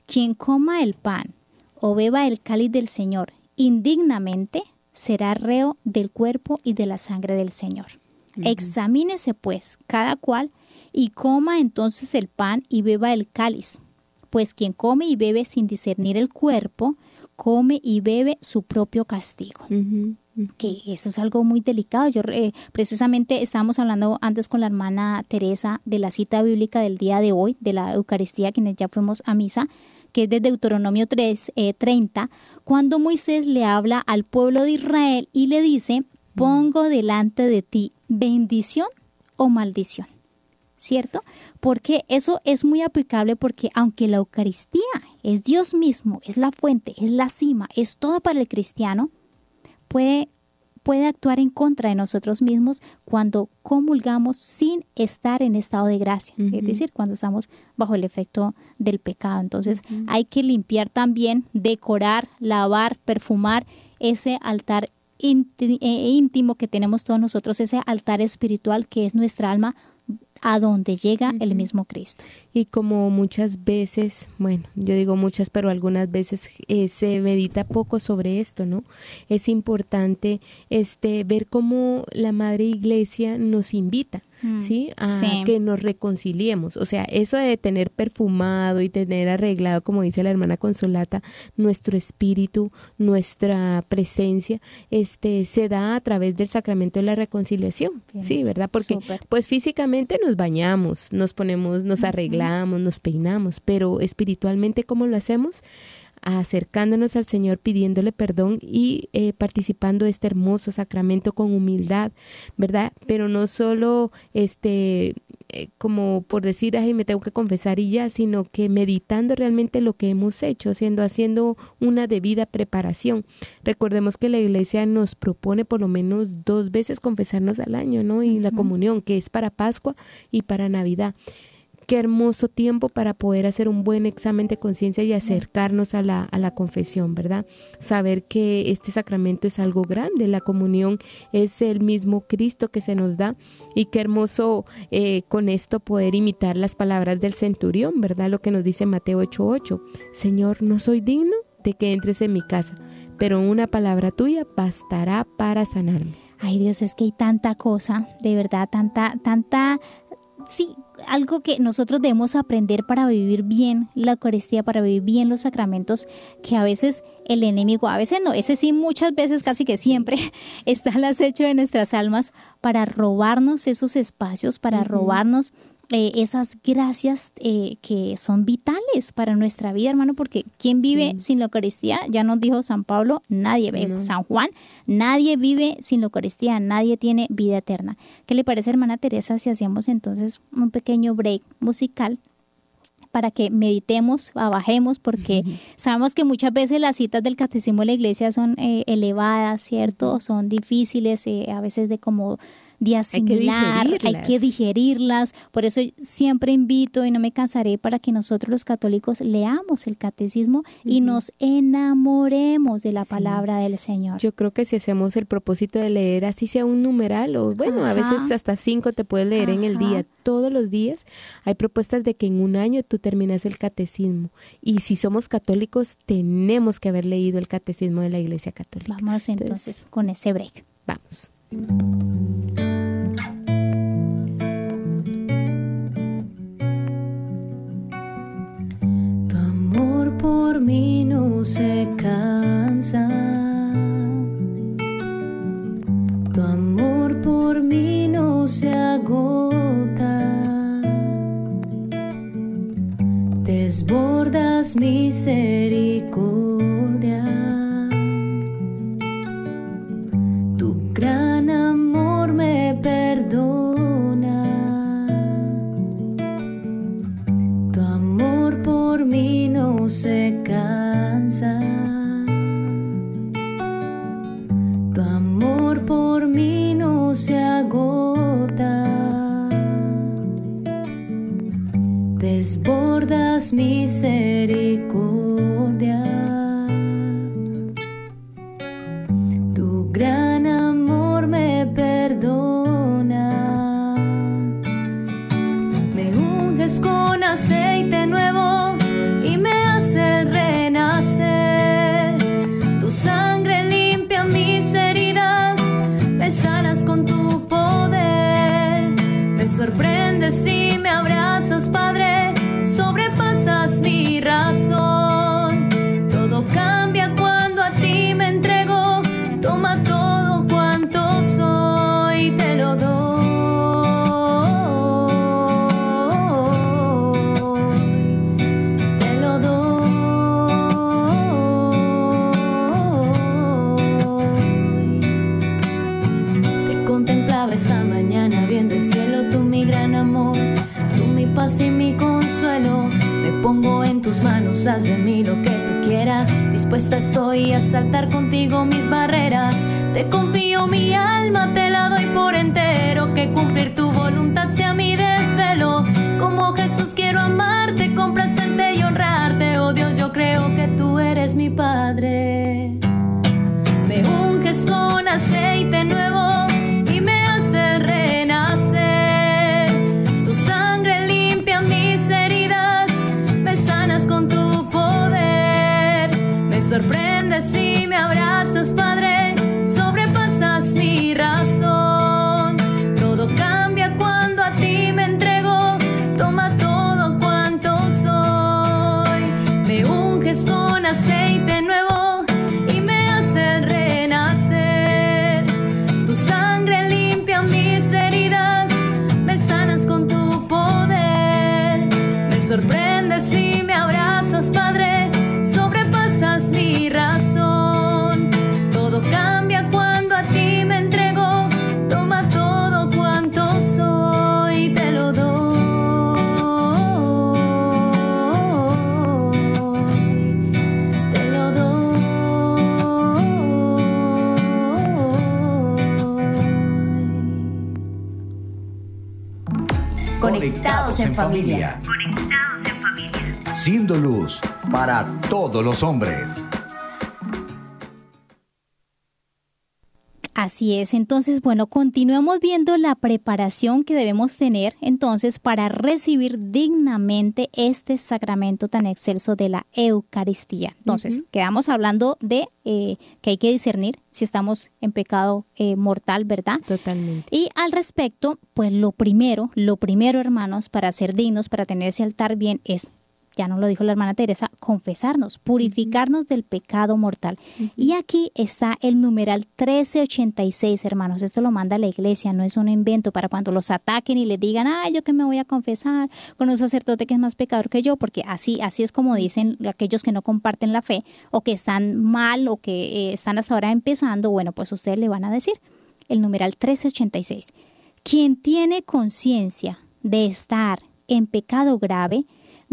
quien coma el pan o beba el cáliz del Señor indignamente, será reo del cuerpo y de la sangre del Señor. Examínese pues cada cual y coma entonces el pan y beba el cáliz pues quien come y bebe sin discernir el cuerpo, come y bebe su propio castigo. Que eso es algo muy delicado. Yo eh, precisamente estábamos hablando antes con la hermana Teresa de la cita bíblica del día de hoy, de la Eucaristía, quienes ya fuimos a misa, que es de Deuteronomio 3, 30, eh, cuando Moisés le habla al pueblo de Israel y le dice, pongo delante de ti bendición o maldición. ¿cierto? Porque eso es muy aplicable porque aunque la Eucaristía es Dios mismo, es la fuente, es la cima, es todo para el cristiano, puede, puede actuar en contra de nosotros mismos cuando comulgamos sin estar en estado de gracia, es decir, cuando estamos bajo el efecto del pecado. Entonces hay que limpiar también, decorar, lavar, perfumar ese altar eh, íntimo que tenemos todos nosotros, ese altar espiritual que es nuestra alma a donde llega el mismo Cristo. Y como muchas veces, bueno, yo digo muchas, pero algunas veces eh, se medita poco sobre esto, ¿no? Es importante este ver cómo la Madre Iglesia nos invita Mm. ¿sí? A que nos reconciliemos. O sea, eso de tener perfumado y tener arreglado, como dice la hermana Consolata, nuestro espíritu, nuestra presencia, este, se da a través del sacramento de la reconciliación, ¿sí? ¿Verdad? Porque, pues físicamente nos bañamos, nos ponemos, nos arreglamos, nos peinamos, pero espiritualmente, ¿cómo lo hacemos? acercándonos al Señor pidiéndole perdón y eh, participando de este hermoso sacramento con humildad, ¿verdad? Pero no solo este eh, como por decir, ay, me tengo que confesar y ya, sino que meditando realmente lo que hemos hecho, haciendo, haciendo una debida preparación. Recordemos que la iglesia nos propone por lo menos dos veces confesarnos al año, ¿no? Y la comunión, que es para Pascua y para Navidad. Qué hermoso tiempo para poder hacer un buen examen de conciencia y acercarnos a la, a la confesión, ¿verdad? Saber que este sacramento es algo grande, la comunión es el mismo Cristo que se nos da y qué hermoso eh, con esto poder imitar las palabras del centurión, ¿verdad? Lo que nos dice Mateo 8:8. Señor, no soy digno de que entres en mi casa, pero una palabra tuya bastará para sanarme. Ay Dios, es que hay tanta cosa, de verdad, tanta, tanta, sí, algo que nosotros debemos aprender para vivir bien la Eucaristía, para vivir bien los sacramentos, que a veces el enemigo, a veces no, ese sí muchas veces, casi que siempre, está al acecho de nuestras almas para robarnos esos espacios, para robarnos eh, esas gracias eh, que son vitales para nuestra vida, hermano, porque ¿quién vive sin la Eucaristía? Ya nos dijo San Pablo, nadie vive, San Juan, nadie vive sin la Eucaristía, nadie tiene vida eterna. ¿Qué le parece, hermana Teresa, si hacemos entonces un pequeño break musical? para que meditemos, bajemos, porque sabemos que muchas veces las citas del catecismo de la iglesia son eh, elevadas, ¿cierto? Son difíciles, a veces de como de asimilar, hay que, digerirlas. Por eso siempre invito y no me cansaré para que nosotros los católicos leamos el catecismo y nos enamoremos de la palabra del Señor. Yo creo que si hacemos el propósito de leer así sea un numeral o bueno, a veces hasta cinco te puedes leer en el día, todos los días, hay propuestas de que en un año tú terminas el catecismo. Y si somos católicos, tenemos que haber leído el catecismo de la Iglesia Católica. Vamos entonces con este break. Vamos. Tu amor por mí no se cansa. Tu amor por mí no se agota. Desbordas misericordia. En familia. Conectados en familia. Siendo luz para todos los hombres. Así es, entonces, bueno, continuemos viendo la preparación que debemos tener entonces para recibir dignamente este sacramento tan excelso de la Eucaristía. Entonces, quedamos hablando de eh, que hay que discernir si estamos en pecado eh, mortal, ¿verdad? Totalmente. Y al respecto, pues lo primero, lo primero, hermanos, para ser dignos, para tener ese altar bien, es ya no lo dijo la hermana Teresa, confesarnos, purificarnos del pecado mortal. Y aquí está el numeral 1386, hermanos. Esto lo manda la iglesia, no es un invento para cuando los ataquen y les digan, ay, yo que me voy a confesar con un sacerdote que es más pecador que yo, porque así, así es como dicen aquellos que no comparten la fe o que están mal o que eh, están hasta ahora empezando. Bueno, pues ustedes le van a decir el numeral 1386. Quien tiene conciencia de estar en pecado grave,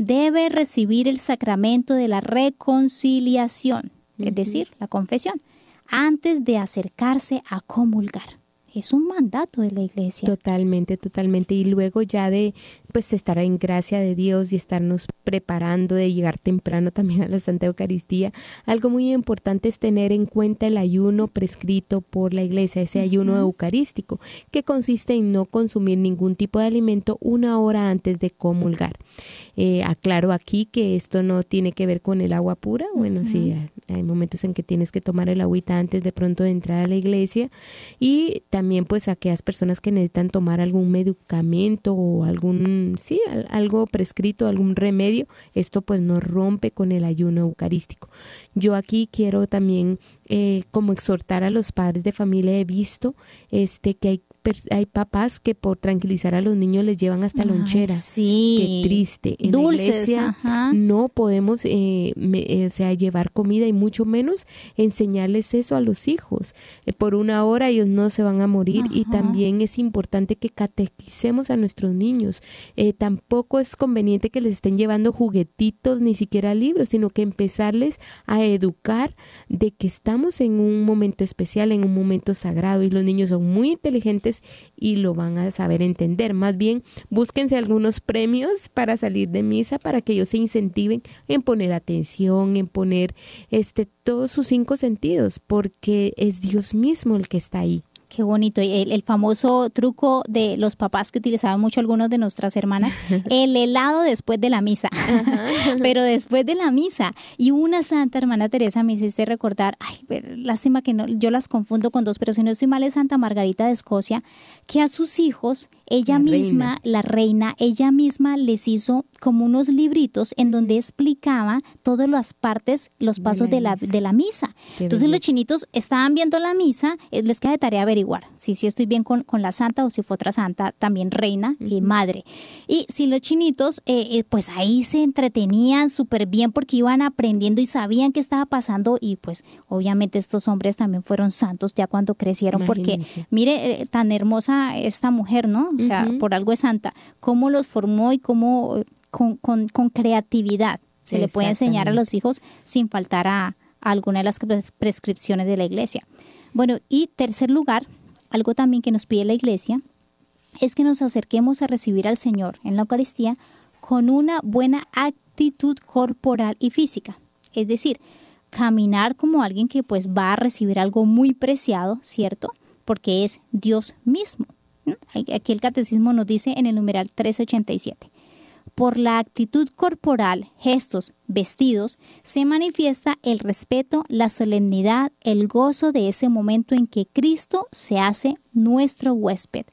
debe recibir el sacramento de la reconciliación, es decir, la confesión, antes de acercarse a comulgar. Es un mandato de la iglesia. Totalmente, totalmente. Y luego ya de pues estar en gracia de Dios y estarnos preparando de llegar temprano también a la Santa Eucaristía. Algo muy importante es tener en cuenta el ayuno prescrito por la iglesia, ese ayuno eucarístico, que consiste en no consumir ningún tipo de alimento una hora antes de comulgar. Eh, aclaro aquí que esto no tiene que ver con el agua pura. Bueno, sí, hay momentos en que tienes que tomar el agüita antes de pronto de entrar a la iglesia y también pues aquellas personas que necesitan tomar algún medicamento o algún sí, algo prescrito, algún remedio, esto pues no rompe con el ayuno eucarístico. Yo aquí quiero también eh, como exhortar a los padres de familia, he visto este que hay hay papás que por tranquilizar a los niños les llevan hasta lonchera. Sí. Qué triste. En Dulces, la iglesia no podemos eh, eh, o sea, llevar comida y mucho menos enseñarles eso a los hijos. Eh, por una hora ellos no se van a morir y también es importante que catequicemos a nuestros niños. tampoco es conveniente que les estén llevando juguetitos ni siquiera libros, sino que empezarles a educar de que estamos en un momento especial, en un momento sagrado y los niños son muy inteligentes y lo van a saber entender. Más bien, búsquense algunos premios para salir de misa para que ellos se incentiven en poner atención, en poner este todos sus cinco sentidos, porque es Dios mismo el que está ahí. Qué bonito. El, el, famoso truco de los papás que utilizaban mucho algunos de nuestras hermanas, el helado después de la misa. Pero después de la misa. Y una santa hermana Teresa me hiciste recordar, ay, lástima que no, yo las confundo con dos, pero si no estoy mal es Santa Margarita de Escocia, que a sus hijos, ella misma, la reina, ella misma les hizo como unos libritos en donde explicaba todas las partes, los pasos de la, de la, misa. Entonces los chinitos estaban viendo la misa, eh, les queda de tarea averiguar si, si estoy bien con, con la santa o si fue otra santa, también reina y madre. Y si los chinitos, eh, eh, pues ahí se entretenían súper bien porque iban aprendiendo y sabían qué estaba pasando y pues obviamente estos hombres también fueron santos ya cuando crecieron porque mire tan hermosa esta mujer, ¿no? O sea, por algo es santa, cómo los formó y cómo con, con, con creatividad se le puede enseñar a los hijos sin faltar a, alguna de las prescripciones de la iglesia. Bueno, y tercer lugar, algo también que nos pide la iglesia es que nos acerquemos a recibir al Señor en la Eucaristía con una buena actitud corporal y física. Es decir, caminar como alguien que pues va a recibir algo muy preciado, ¿cierto? Porque es Dios mismo. Aquí el catecismo nos dice en el numeral 387. Por la actitud corporal, gestos, vestidos, se manifiesta el respeto, la solemnidad, el gozo de ese momento en que Cristo se hace nuestro huésped.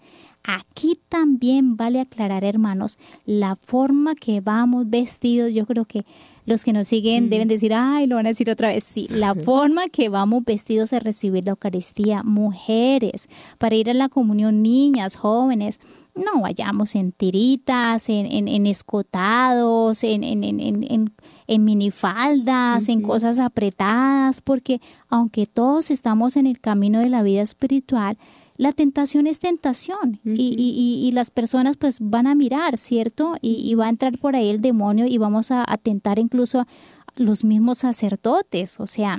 Aquí también vale aclarar, hermanos, la forma que vamos vestidos. Yo creo que los que nos siguen deben decir, ay, lo van a decir otra vez. Sí, la forma que vamos vestidos a recibir la Eucaristía, mujeres, para ir a la comunión, niñas, jóvenes no vayamos en tiritas, en, en, escotados, en, en minifaldas, en cosas apretadas, porque aunque todos estamos en el camino de la vida espiritual, la tentación es tentación y, y, las personas pues van a mirar, ¿cierto? Y, va a entrar por ahí el demonio y vamos a atentar incluso a los mismos sacerdotes, o sea,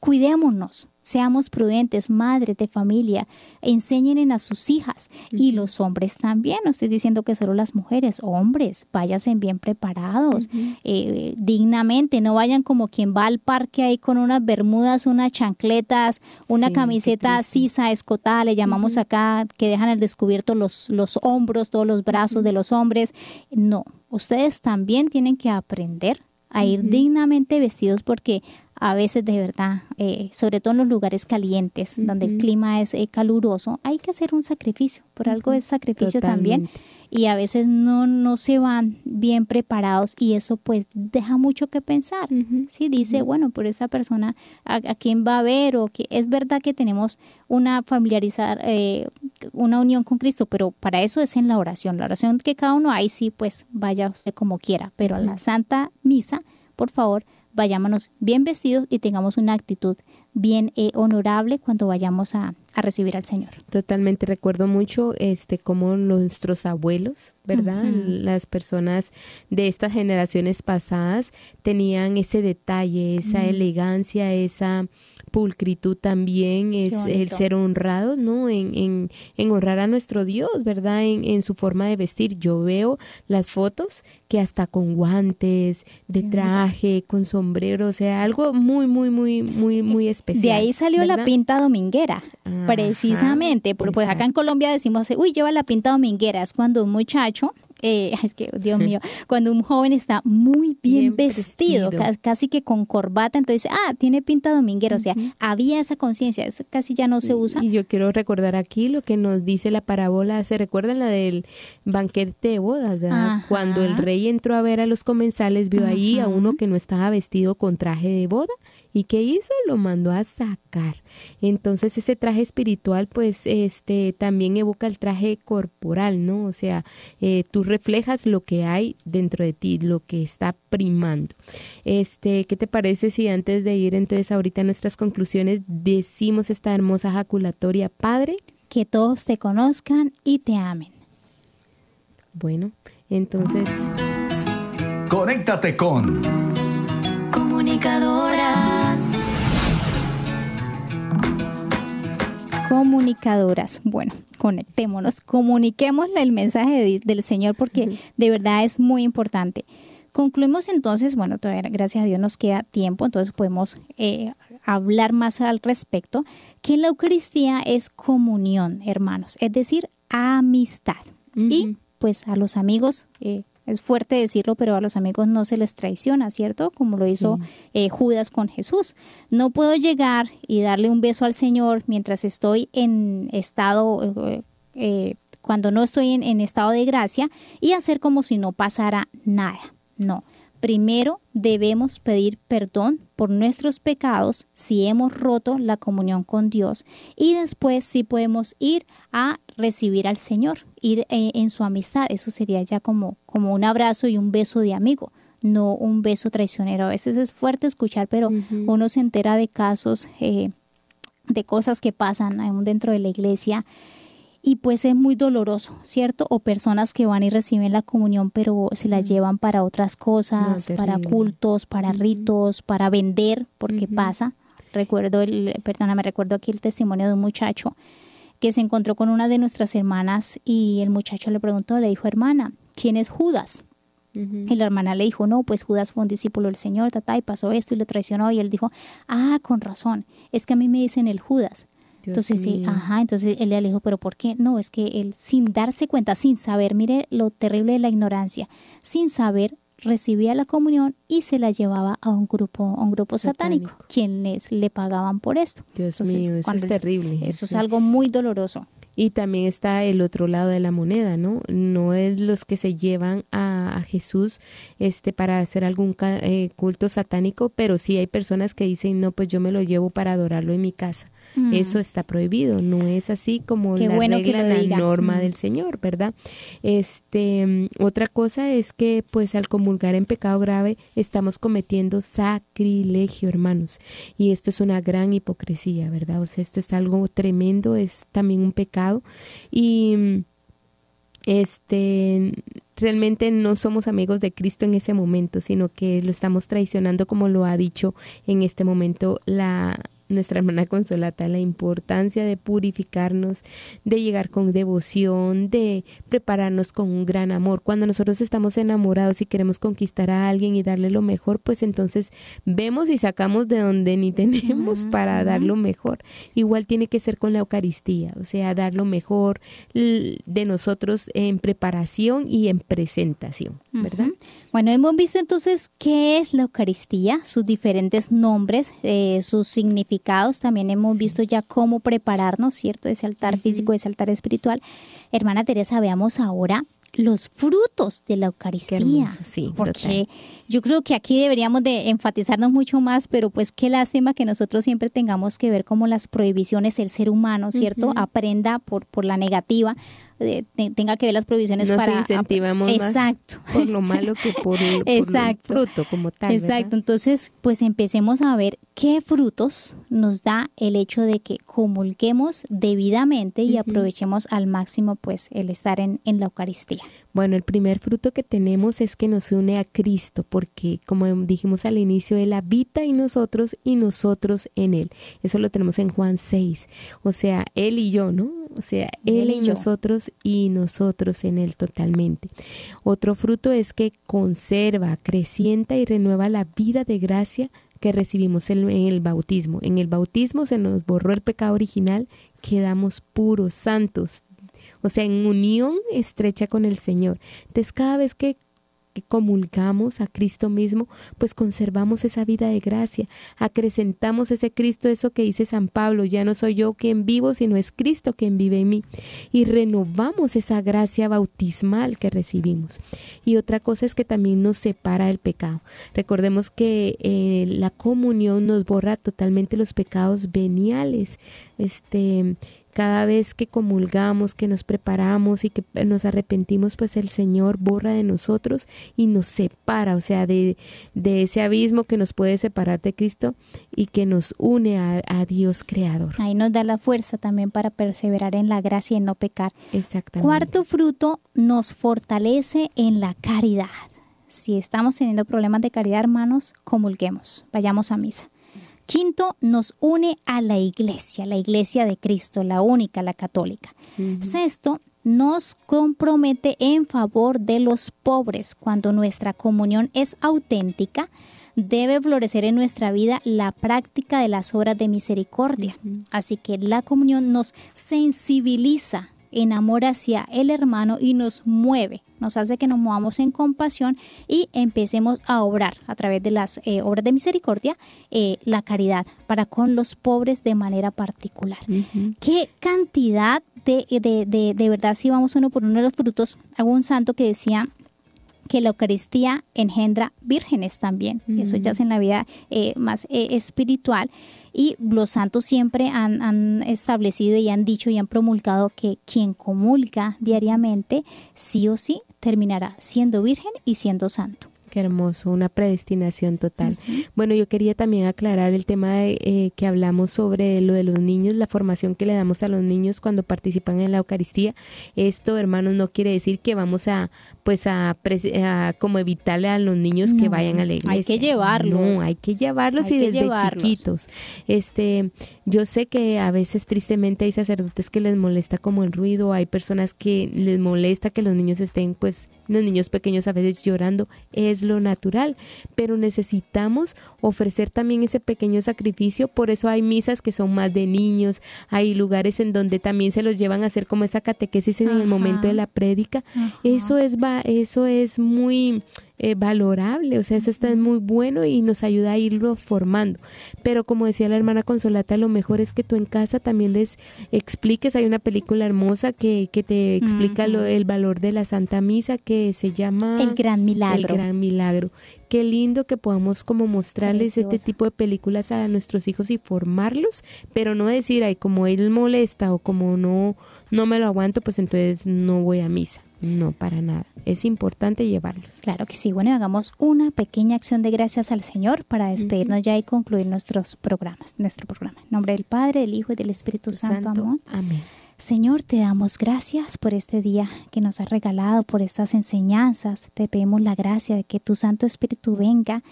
cuidémonos, seamos prudentes, madres de familia, enseñen a sus hijas y los hombres también. No estoy diciendo que solo las mujeres, hombres, váyanse bien preparados, eh, dignamente, no vayan como quien va al parque ahí con unas bermudas, unas chancletas, una Sí, camiseta sisa, escotada, le llamamos acá, que dejan al descubierto los, los hombros, todos los brazos de los hombres. No, ustedes también tienen que aprender a ir dignamente vestidos porque a veces de verdad, eh, sobre todo en los lugares calientes, donde el clima es eh, caluroso, hay que hacer un sacrificio. Por algo es sacrificio también. Y a veces no, no se van bien preparados y eso pues deja mucho que pensar. Sí, dice, bueno, por esta persona, ¿a, a quién va a ver? O que es verdad que tenemos una familiarizar, eh, una unión con Cristo, pero para eso es en la oración. La oración que cada uno ahí sí, pues vaya usted como quiera, pero a la Santa Misa, por favor, vayámonos bien vestidos y tengamos una actitud bien eh, honorable cuando vayamos a, a recibir al Señor. Totalmente recuerdo mucho este como nuestros abuelos, ¿verdad? Las personas de estas generaciones pasadas tenían ese detalle, esa elegancia, esa pulcritud también, es el ser honrados, ¿no? En, en, en honrar a nuestro Dios, ¿verdad? En, en su forma de vestir. Yo veo las fotos que hasta con guantes, de traje, con sombrero, o sea, algo muy, muy, muy, muy, muy especial. De ahí salió la pinta dominguera, Ajá, precisamente. Porque pues acá en. Colombia decimos, uy, lleva la pinta dominguera. Es cuando un muchacho, eh, es que, Dios mío, cuando un joven está muy bien, Bien vestido, vestido. ca- casi que con corbata, entonces, ah, tiene pinta dominguera. O sea, había esa conciencia, eso casi ya no se usa. Y yo quiero recordar aquí lo que nos dice la parábola. ¿Se recuerdan la del banquete de bodas? Ajá. Cuando el rey entró a ver a los comensales, vio ahí a uno que no estaba vestido con traje de boda. ¿Y qué hizo? Lo mandó a sacar. Entonces ese traje espiritual pues este también evoca el traje corporal, ¿no? O sea, eh, tú reflejas lo que hay dentro de ti, lo que está primando. Este, ¿qué te parece si antes de ir entonces ahorita a nuestras conclusiones decimos esta hermosa jaculatoria, Padre? Que todos te conozcan y te amen. Bueno, entonces Conéctate con Comunicadoras. Comunicadoras. Bueno, conectémonos, comuniquémosle el mensaje de- del Señor porque de verdad es muy importante. Concluimos entonces, bueno, todavía gracias a Dios nos queda tiempo, entonces podemos eh, hablar más al respecto, que la Eucaristía es comunión, hermanos, es decir, amistad. Y pues a los amigos, eh, es fuerte decirlo, pero a los amigos no se les traiciona, ¿cierto? Como lo hizo eh, Judas con Jesús. No puedo llegar y darle un beso al Señor mientras estoy en estado, eh, eh, cuando no estoy en, en estado de gracia y hacer como si no pasara nada. No. Primero debemos pedir perdón por nuestros pecados si hemos roto la comunión con Dios y después sí podemos ir a recibir al Señor, ir eh, en su amistad. Eso sería ya como, como un abrazo y un beso de amigo, no un beso traicionero. A veces es fuerte escuchar, pero uno se entera de casos, eh, de cosas que pasan aún dentro de la iglesia y pues es muy doloroso, ¿cierto? O personas que van y reciben la comunión pero se la llevan para otras cosas, No, para cultos, para ritos, para vender, porque pasa. Recuerdo el, perdóname, recuerdo aquí el testimonio de un muchacho que se encontró con una de nuestras hermanas y el muchacho le preguntó, le dijo, hermana, ¿quién es Judas? Y la hermana le dijo, no, pues Judas fue un discípulo del Señor, tata, y pasó esto y lo traicionó. Y él dijo, ah, con razón, es que a mí me dicen el Judas. Entonces, sí, ajá, entonces él le dijo, pero ¿por qué? No, es que él sin darse cuenta, sin saber, mire lo terrible de la ignorancia, sin saber, recibía la comunión y se la llevaba a un grupo, a un grupo satánico, Satánico. quienes le pagaban por esto. Dios Entonces, mío, eso es terrible. Eso es algo muy doloroso. Y también está el otro lado de la moneda, ¿no? No es los que se llevan a, a Jesús este, para hacer algún eh, culto satánico, pero sí hay personas que dicen, no, pues yo me lo llevo para adorarlo en mi casa. Mm. Eso está prohibido, no es así como Qué la bueno regla, la diga. norma Mm. del Señor, ¿verdad? Este, mm, otra cosa es que pues al comulgar en pecado grave estamos cometiendo sacrilegio, hermanos, y esto es una gran hipocresía, ¿verdad? O sea, esto es algo tremendo, es también un pecado y mm, este realmente no somos amigos de Cristo en ese momento, sino que lo estamos traicionando como lo ha dicho en este momento la nuestra hermana Consolata la importancia de purificarnos, de llegar con devoción, de prepararnos con un gran amor. Cuando nosotros estamos enamorados y queremos conquistar a alguien y darle lo mejor, pues entonces vemos y sacamos de donde ni tenemos para dar lo mejor. Igual tiene que ser con la Eucaristía, o sea, dar lo mejor de nosotros en preparación y en presentación, ¿verdad? Bueno, hemos visto entonces qué es la Eucaristía, sus diferentes nombres, eh, sus significados. También hemos visto ya cómo prepararnos, ¿cierto? Ese altar físico, ese altar espiritual. Hermana Teresa, veamos ahora los frutos de la Eucaristía. sí, porque yo creo que aquí deberíamos de enfatizarnos mucho más, pero pues qué lástima que nosotros siempre tengamos que ver como las prohibiciones el ser humano, ¿cierto? Aprenda por, por la negativa tenga que ver las provisiones Nos para incentivamos exacto. más por lo malo que por, el, fruto como tal exacto. Entonces pues empecemos a ver qué frutos nos da el hecho de que comulguemos debidamente y aprovechemos al máximo pues el estar en, en la Eucaristía. Bueno el primer fruto que tenemos es que nos une a Cristo porque como dijimos al inicio él habita en nosotros y nosotros en él. Eso lo tenemos en Juan 6 o sea él y yo no o sea, Él, en nosotros y nosotros en Él totalmente. Otro fruto es que conserva, crecienta y renueva la vida de gracia que recibimos en el bautismo. En el bautismo se nos borró el pecado original, quedamos puros, santos, o sea, en unión estrecha con el Señor. Entonces, cada vez que que comulgamos a Cristo mismo, pues conservamos esa vida de gracia, acrecentamos ese Cristo, eso que dice San Pablo, ya no soy yo quien vivo, sino es Cristo quien vive en mí, y renovamos esa gracia bautismal que recibimos. Y otra cosa es que también nos separa del pecado. Recordemos que eh, la comunión nos borra totalmente los pecados veniales, este cada vez que comulgamos, que nos preparamos y que nos arrepentimos, pues el Señor borra de nosotros y nos separa, o sea, de, de ese abismo que nos puede separar de Cristo y que nos une a, a, Dios Creador. Ahí nos da la fuerza también para perseverar en la gracia y no pecar. Exactamente. Cuarto fruto, nos fortalece en la caridad. Si estamos teniendo problemas de caridad, hermanos, comulguemos, vayamos a misa. Quinto, nos une a la iglesia, la iglesia de Cristo, la única, la católica. Sexto, nos compromete en favor de los pobres. Cuando nuestra comunión es auténtica, debe florecer en nuestra vida la práctica de las obras de misericordia. Así que la comunión nos sensibiliza en amor hacia el hermano y nos mueve nos hace que nos movamos en compasión y empecemos a obrar a través de las eh, obras de misericordia eh, la caridad para con los pobres de manera particular. ¿Qué cantidad de, de, de, verdad, si vamos uno por uno de los frutos, hago un santo que decía que la Eucaristía engendra vírgenes también, eso ya es en la vida eh, más espiritual. Y los santos siempre han, establecido y han dicho y han promulgado que quien comulga diariamente, sí o sí, terminará siendo virgen y siendo santo hermoso, una predestinación total. Bueno, yo quería también aclarar el tema de, eh, que hablamos sobre lo de los niños, la formación que le damos a los niños cuando participan en la Eucaristía. Esto, hermanos, no quiere decir que vamos a, pues, a, como evitarle a los niños que vayan a la iglesia. Hay que llevarlos. No, hay que llevarlos y desde chiquitos. Este, yo sé que a veces tristemente hay sacerdotes que les molesta como el ruido, hay personas que les molesta que los niños estén, pues, los niños pequeños a veces llorando. Es lo natural, pero necesitamos ofrecer también ese pequeño sacrificio, por eso hay misas que son más de niños, hay lugares en donde también se los llevan a hacer como esa catequesis en el momento de la prédica. Eso es va, eso es muy eh, valorable, o sea, eso está muy bueno y nos ayuda a irlo formando. Pero como decía la hermana Consolata, lo mejor es que tú en casa también les expliques, hay una película hermosa que, que te explica el valor de la Santa Misa que se llama El Gran Milagro. El Gran Milagro. Qué lindo que podamos como mostrarles este tipo de películas a nuestros hijos y formarlos, pero no decir, ay, como él molesta o como no, no me lo aguanto, pues entonces no voy a misa. No, para nada. Es importante llevarlos. Claro que sí. Bueno, hagamos una pequeña acción de gracias al Señor para despedirnos ya y concluir nuestros programas, nuestro programa. En nombre del Padre, del Hijo y del Espíritu Santo. Amén. Amén. Señor, te damos gracias por este día que nos has regalado, por estas enseñanzas. Te pedimos la gracia de que tu Santo Espíritu venga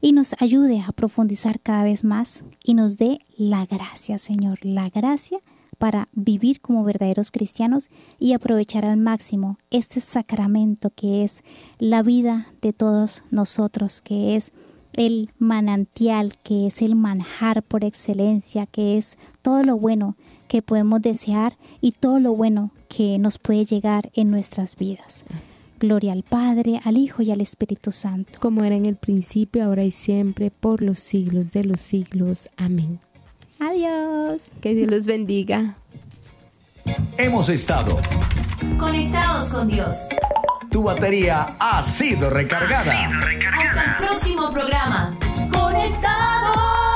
y nos ayude a profundizar cada vez más y nos dé la gracia, Señor, la gracia para vivir como verdaderos cristianos y aprovechar al máximo este sacramento que es la vida de todos nosotros, que es el manantial, que es el manjar por excelencia, que es todo lo bueno que podemos desear y todo lo bueno que nos puede llegar en nuestras vidas. Gloria al Padre, al Hijo y al Espíritu Santo. Como era en el principio, ahora y siempre, por los siglos de los siglos. Amén. Adiós. Que Dios los bendiga. Hemos estado. Conectados con Dios. Tu batería ha sido recargada. Hasta el próximo programa. Conectados.